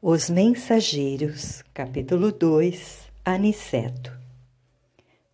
Os Mensageiros, capítulo 2 Aniceto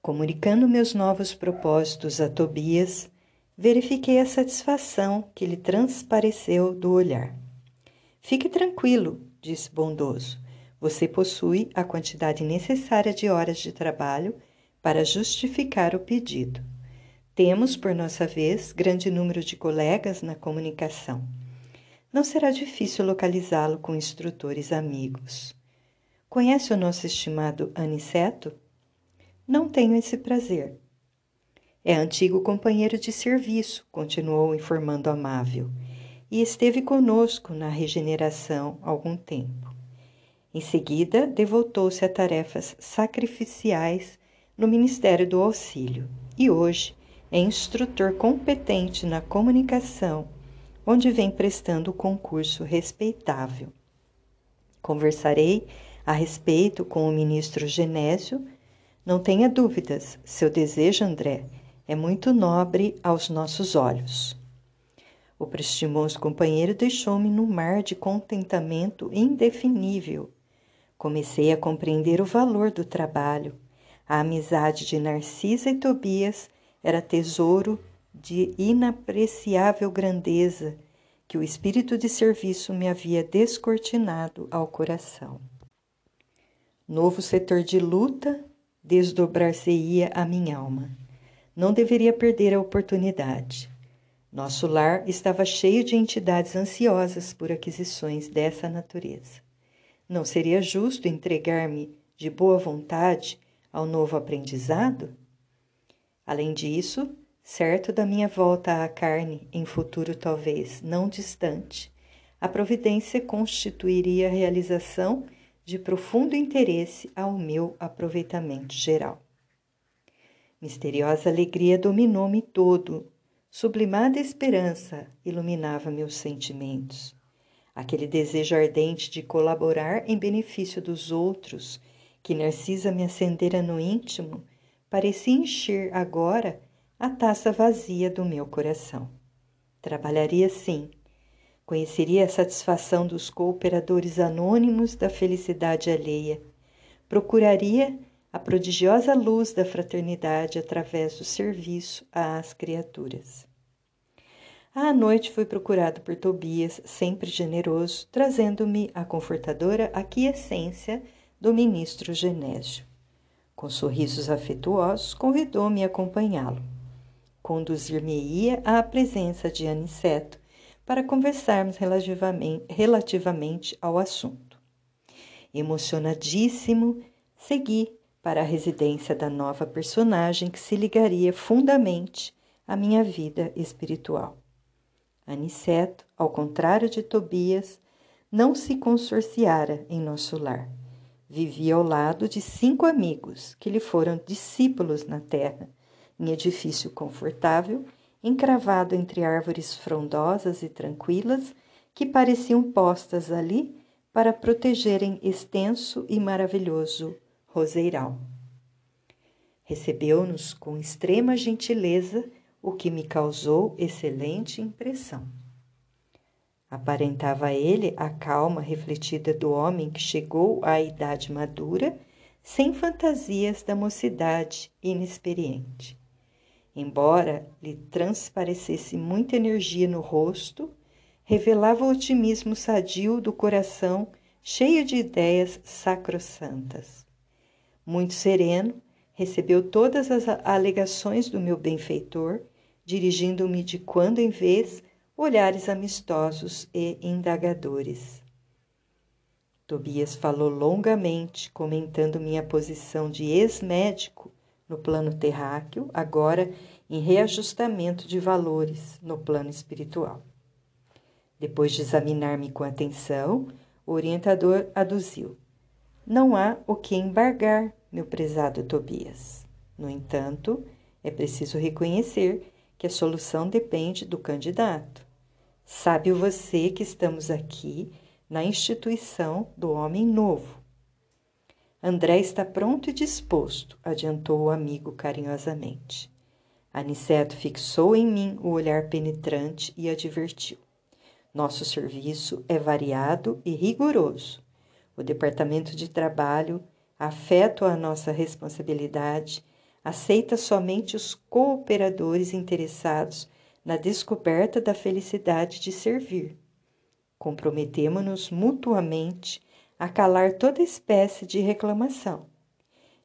Comunicando meus novos propósitos a Tobias, verifiquei a satisfação que lhe transpareceu do olhar. Fique tranquilo, disse bondoso. Você possui a quantidade necessária de horas de trabalho para justificar o pedido. Temos, por nossa vez, grande número de colegas na comunicação não será difícil localizá-lo com instrutores amigos. Conhece o nosso estimado Aniceto? Não tenho esse prazer. É antigo companheiro de serviço, continuou informando Amável, e esteve conosco na regeneração algum tempo. Em seguida, devotou-se a tarefas sacrificiais no Ministério do Auxílio e hoje é instrutor competente na comunicação onde vem prestando concurso respeitável. Conversarei a respeito com o ministro Genésio. Não tenha dúvidas, seu desejo, André, é muito nobre aos nossos olhos. O prestimoso companheiro deixou-me num mar de contentamento indefinível. Comecei a compreender o valor do trabalho. A amizade de Narcisa e Tobias era tesouro de inapreciável grandeza que o espírito de serviço me havia descortinado ao coração. Novo setor de luta desdobrar-se-ia a minha alma. Não deveria perder a oportunidade. Nosso lar estava cheio de entidades ansiosas por aquisições dessa natureza. Não seria justo entregar-me de boa vontade ao novo aprendizado? Além disso, certo da minha volta à carne em futuro talvez não distante, a providência constituiria a realização de profundo interesse ao meu aproveitamento geral. Misteriosa alegria dominou-me todo, sublimada esperança iluminava meus sentimentos. Aquele desejo ardente de colaborar em benefício dos outros, que Narcisa me acendera no íntimo, parecia encher agora a taça vazia do meu coração. Trabalharia sim, conheceria a satisfação dos cooperadores anônimos da felicidade alheia, procuraria a prodigiosa luz da fraternidade através do serviço às criaturas. À noite fui procurado por Tobias, sempre generoso, trazendo-me a confortadora aquiescência do ministro Genésio. Com sorrisos afetuosos, convidou-me a acompanhá-lo conduzir-me-ia à presença de Aniceto para conversarmos relativamente, ao assunto. Emocionadíssimo, segui para a residência da nova personagem que se ligaria fundamente à minha vida espiritual. Aniceto, ao contrário de Tobias, não se consorciara em nosso lar. Vivia ao lado de cinco amigos que lhe foram discípulos na terra em edifício confortável, encravado entre árvores frondosas e tranquilas que pareciam postas ali para protegerem extenso e maravilhoso roseiral. Recebeu-nos com extrema gentileza, o que me causou excelente impressão. Aparentava ele a calma refletida do homem que chegou à idade madura, sem fantasias da mocidade inexperiente. Embora lhe transparecesse muita energia no rosto, revelava o otimismo sadio do coração cheio de ideias sacrossantas. Muito sereno, recebeu todas as alegações do meu benfeitor, dirigindo-me de quando em vez olhares amistosos e indagadores. Tobias falou longamente, comentando minha posição de ex-médico no plano terráqueo, agora em reajustamento de valores no plano espiritual. Depois de examinar-me com atenção, o orientador aduziu: Não há o que embargar, meu prezado Tobias. No entanto, é preciso reconhecer que a solução depende do candidato. Sabe você que estamos aqui na instituição do homem novo, André está pronto e disposto, adiantou o amigo carinhosamente. Aniceto fixou em mim o olhar penetrante e advertiu. Nosso serviço é variado e rigoroso. O Departamento de Trabalho, afeto à nossa responsabilidade, aceita somente os cooperadores interessados na descoberta da felicidade de servir. Comprometemo-nos mutuamente a calar toda espécie de reclamação.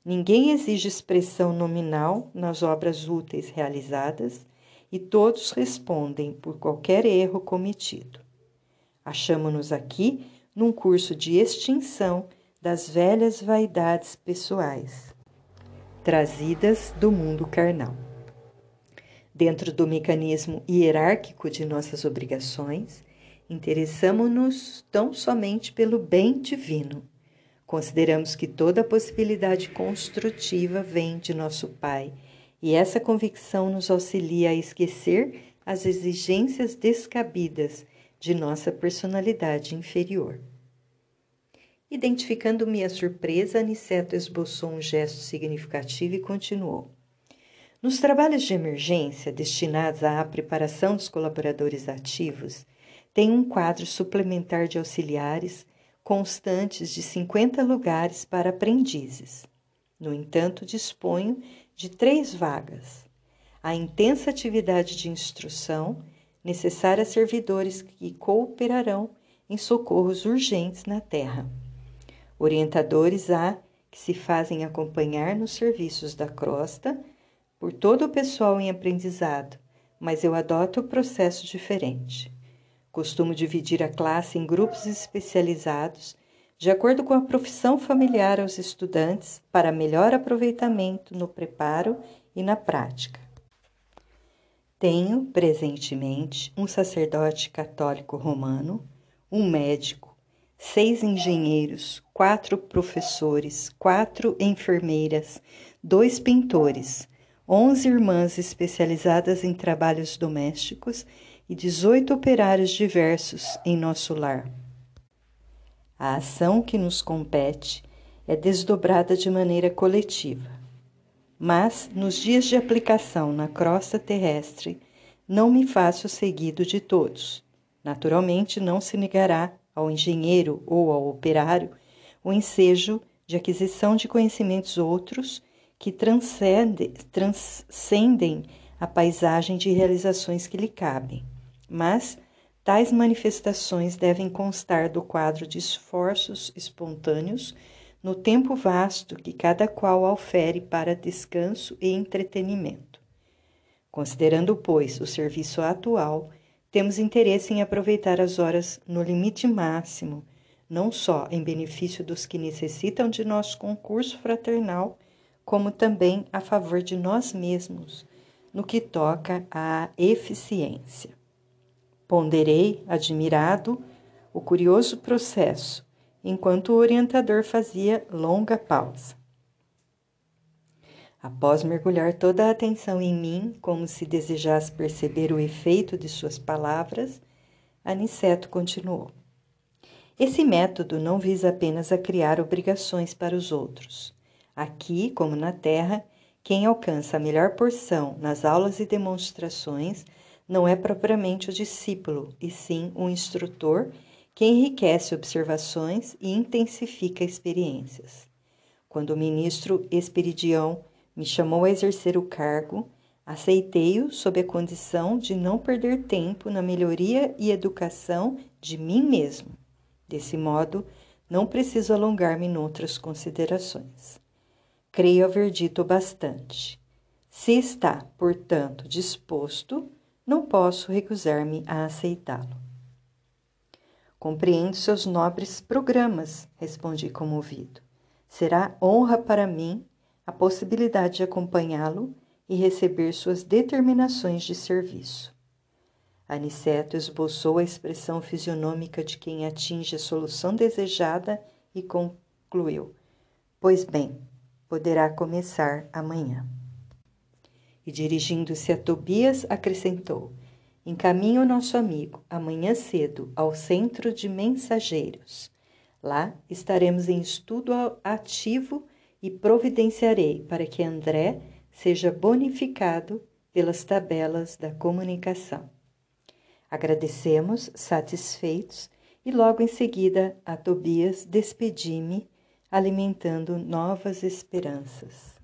Ninguém exige expressão nominal nas obras úteis realizadas e todos respondem por qualquer erro cometido. Achamos-nos aqui num curso de extinção das velhas vaidades pessoais, trazidas do mundo carnal. Dentro do mecanismo hierárquico de nossas obrigações, interessamos-nos tão somente pelo bem divino. Consideramos que toda possibilidade construtiva vem de nosso Pai, e essa convicção nos auxilia a esquecer as exigências descabidas de nossa personalidade inferior. Identificando minha surpresa, Aniceto esboçou um gesto significativo e continuou. Nos trabalhos de emergência destinados à preparação dos colaboradores ativos, tem um quadro suplementar de auxiliares constantes de 50 lugares para aprendizes. No entanto, disponho de três vagas. A intensa atividade de instrução necessária a servidores que cooperarão em socorros urgentes na terra. Orientadores há que se fazem acompanhar nos serviços da crosta por todo o pessoal em aprendizado, mas eu adoto o processo diferente. Costumo dividir a classe em grupos especializados, de acordo com a profissão familiar aos estudantes, para melhor aproveitamento no preparo e na prática. Tenho, presentemente, um sacerdote católico romano, um médico, seis engenheiros, quatro professores, quatro enfermeiras, dois pintores, onze irmãs especializadas em trabalhos domésticos e dezoito operários diversos em nosso lar. A ação que nos compete é desdobrada de maneira coletiva. Mas, nos dias de aplicação na crosta terrestre, não me faço seguido de todos. Naturalmente, não se negará ao engenheiro ou ao operário o ensejo de aquisição de conhecimentos outros que transcendem, transcendem a paisagem de realizações que lhe cabem. Mas tais manifestações devem constar do quadro de esforços espontâneos no tempo vasto que cada qual ofere para descanso e entretenimento. Considerando, pois, o serviço atual, temos interesse em aproveitar as horas no limite máximo, não só em benefício dos que necessitam de nosso concurso fraternal, como também a favor de nós mesmos, no que toca à eficiência. Ponderei, admirado, o curioso processo enquanto o orientador fazia longa pausa. Após mergulhar toda a atenção em mim, como se desejasse perceber o efeito de suas palavras, Aniceto continuou. Esse método não visa apenas a criar obrigações para os outros. Aqui, como na Terra, quem alcança a melhor porção nas aulas e demonstrações não é propriamente o discípulo, e sim o instrutor que enriquece observações e intensifica experiências. Quando o ministro Esperidião me chamou a exercer o cargo, aceitei-o sob a condição de não perder tempo na melhoria e educação de mim mesmo. Desse modo, não preciso alongar-me noutras considerações. Creio haver dito bastante. Se está, portanto, disposto, não posso recusar-me a aceitá-lo. Compreendo seus nobres programas, respondi comovido. Será honra para mim a possibilidade de acompanhá-lo e receber suas determinações de serviço. Aniceto esboçou a expressão fisionômica de quem atinge a solução desejada e concluiu: Pois bem, poderá começar amanhã. E dirigindo-se a Tobias, acrescentou: Encaminhe o nosso amigo amanhã cedo ao centro de mensageiros. Lá estaremos em estudo ativo e providenciarei para que André seja bonificado pelas tabelas da comunicação. Agradecemos, satisfeitos, e logo em seguida a Tobias despedi-me, alimentando novas esperanças.